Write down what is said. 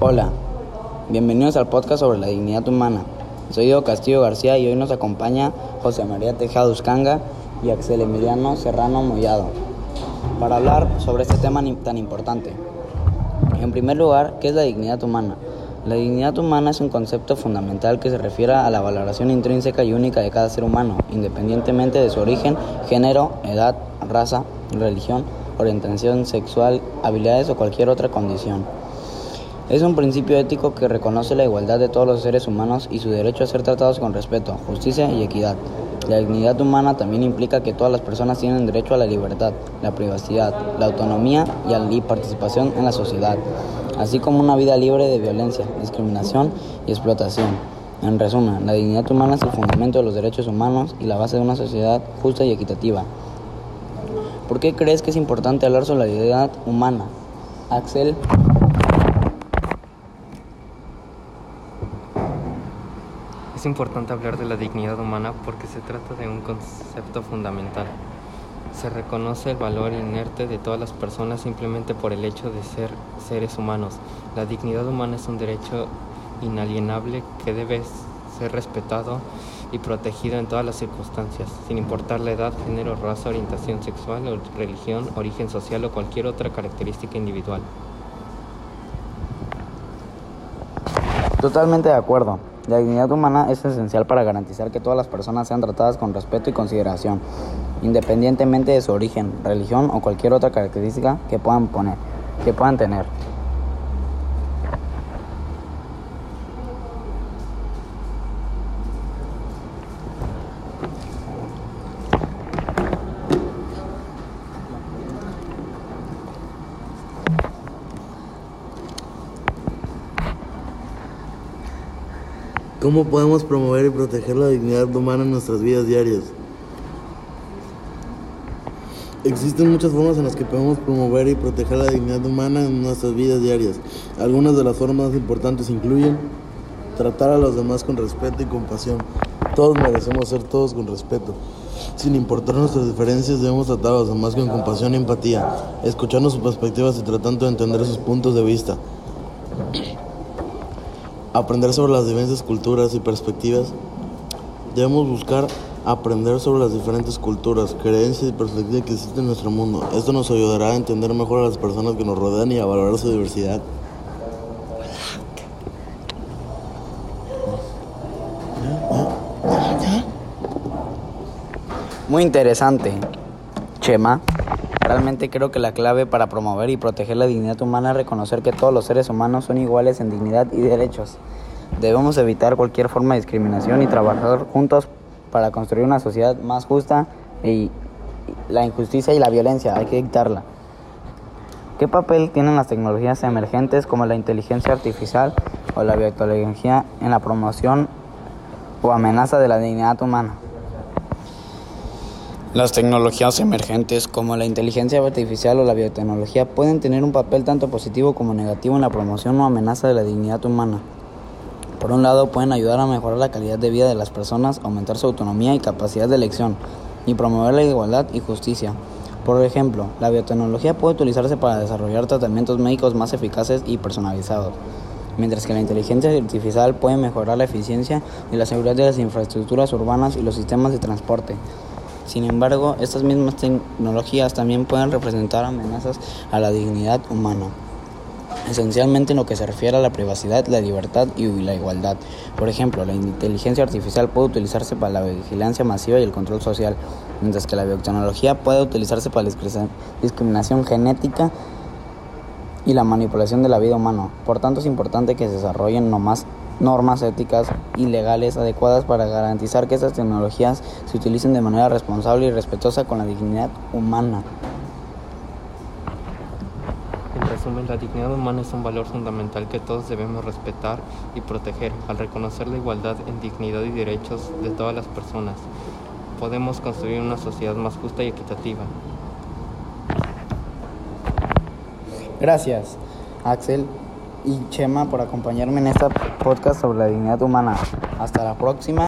Hola, bienvenidos al podcast sobre la dignidad humana. Soy Diego Castillo García y hoy nos acompaña José María Tejada Uscanga y Axel Emiliano Serrano Mollado para hablar sobre este tema tan importante. En primer lugar, ¿qué es la dignidad humana? La dignidad humana es un concepto fundamental que se refiere a la valoración intrínseca y única de cada ser humano, independientemente de su origen, género, edad, raza, religión, orientación sexual, habilidades o cualquier otra condición. Es un principio ético que reconoce la igualdad de todos los seres humanos y su derecho a ser tratados con respeto, justicia y equidad. La dignidad humana también implica que todas las personas tienen derecho a la libertad, la privacidad, la autonomía y la participación en la sociedad, así como una vida libre de violencia, discriminación y explotación. En resumen, la dignidad humana es el fundamento de los derechos humanos y la base de una sociedad justa y equitativa. ¿Por qué crees que es importante hablar sobre la dignidad humana? Axel. Es importante hablar de la dignidad humana porque se trata de un concepto fundamental. Se reconoce el valor inerte de todas las personas simplemente por el hecho de ser seres humanos. La dignidad humana es un derecho inalienable que debe ser respetado y protegido en todas las circunstancias, sin importar la edad, género, raza, orientación sexual, religión, origen social o cualquier otra característica individual. Totalmente de acuerdo. La dignidad humana es esencial para garantizar que todas las personas sean tratadas con respeto y consideración, independientemente de su origen, religión o cualquier otra característica que puedan poner, que puedan tener. ¿Cómo podemos promover y proteger la dignidad humana en nuestras vidas diarias? Existen muchas formas en las que podemos promover y proteger la dignidad humana en nuestras vidas diarias. Algunas de las formas más importantes incluyen tratar a los demás con respeto y compasión. Todos merecemos ser todos con respeto. Sin importar nuestras diferencias, debemos tratar a los demás con compasión y empatía, escuchando sus perspectivas y tratando de entender sus puntos de vista. Aprender sobre las diversas culturas y perspectivas. Debemos buscar aprender sobre las diferentes culturas, creencias y perspectivas que existen en nuestro mundo. Esto nos ayudará a entender mejor a las personas que nos rodean y a valorar su diversidad. Muy interesante. Chema. Realmente creo que la clave para promover y proteger la dignidad humana es reconocer que todos los seres humanos son iguales en dignidad y derechos. Debemos evitar cualquier forma de discriminación y trabajar juntos para construir una sociedad más justa y la injusticia y la violencia hay que evitarla. ¿Qué papel tienen las tecnologías emergentes como la inteligencia artificial o la biotecnología en la promoción o amenaza de la dignidad humana? Las tecnologías emergentes como la inteligencia artificial o la biotecnología pueden tener un papel tanto positivo como negativo en la promoción o amenaza de la dignidad humana. Por un lado, pueden ayudar a mejorar la calidad de vida de las personas, aumentar su autonomía y capacidad de elección, y promover la igualdad y justicia. Por ejemplo, la biotecnología puede utilizarse para desarrollar tratamientos médicos más eficaces y personalizados, mientras que la inteligencia artificial puede mejorar la eficiencia y la seguridad de las infraestructuras urbanas y los sistemas de transporte. Sin embargo, estas mismas tecnologías también pueden representar amenazas a la dignidad humana, esencialmente en lo que se refiere a la privacidad, la libertad y la igualdad. Por ejemplo, la inteligencia artificial puede utilizarse para la vigilancia masiva y el control social, mientras que la biotecnología puede utilizarse para la discriminación genética y la manipulación de la vida humana. Por tanto, es importante que se desarrollen no más normas éticas y legales adecuadas para garantizar que estas tecnologías se utilicen de manera responsable y respetuosa con la dignidad humana. En resumen, la dignidad humana es un valor fundamental que todos debemos respetar y proteger. Al reconocer la igualdad en dignidad y derechos de todas las personas, podemos construir una sociedad más justa y equitativa. Gracias, Axel y Chema por acompañarme en esta podcast sobre la dignidad humana. Hasta la próxima.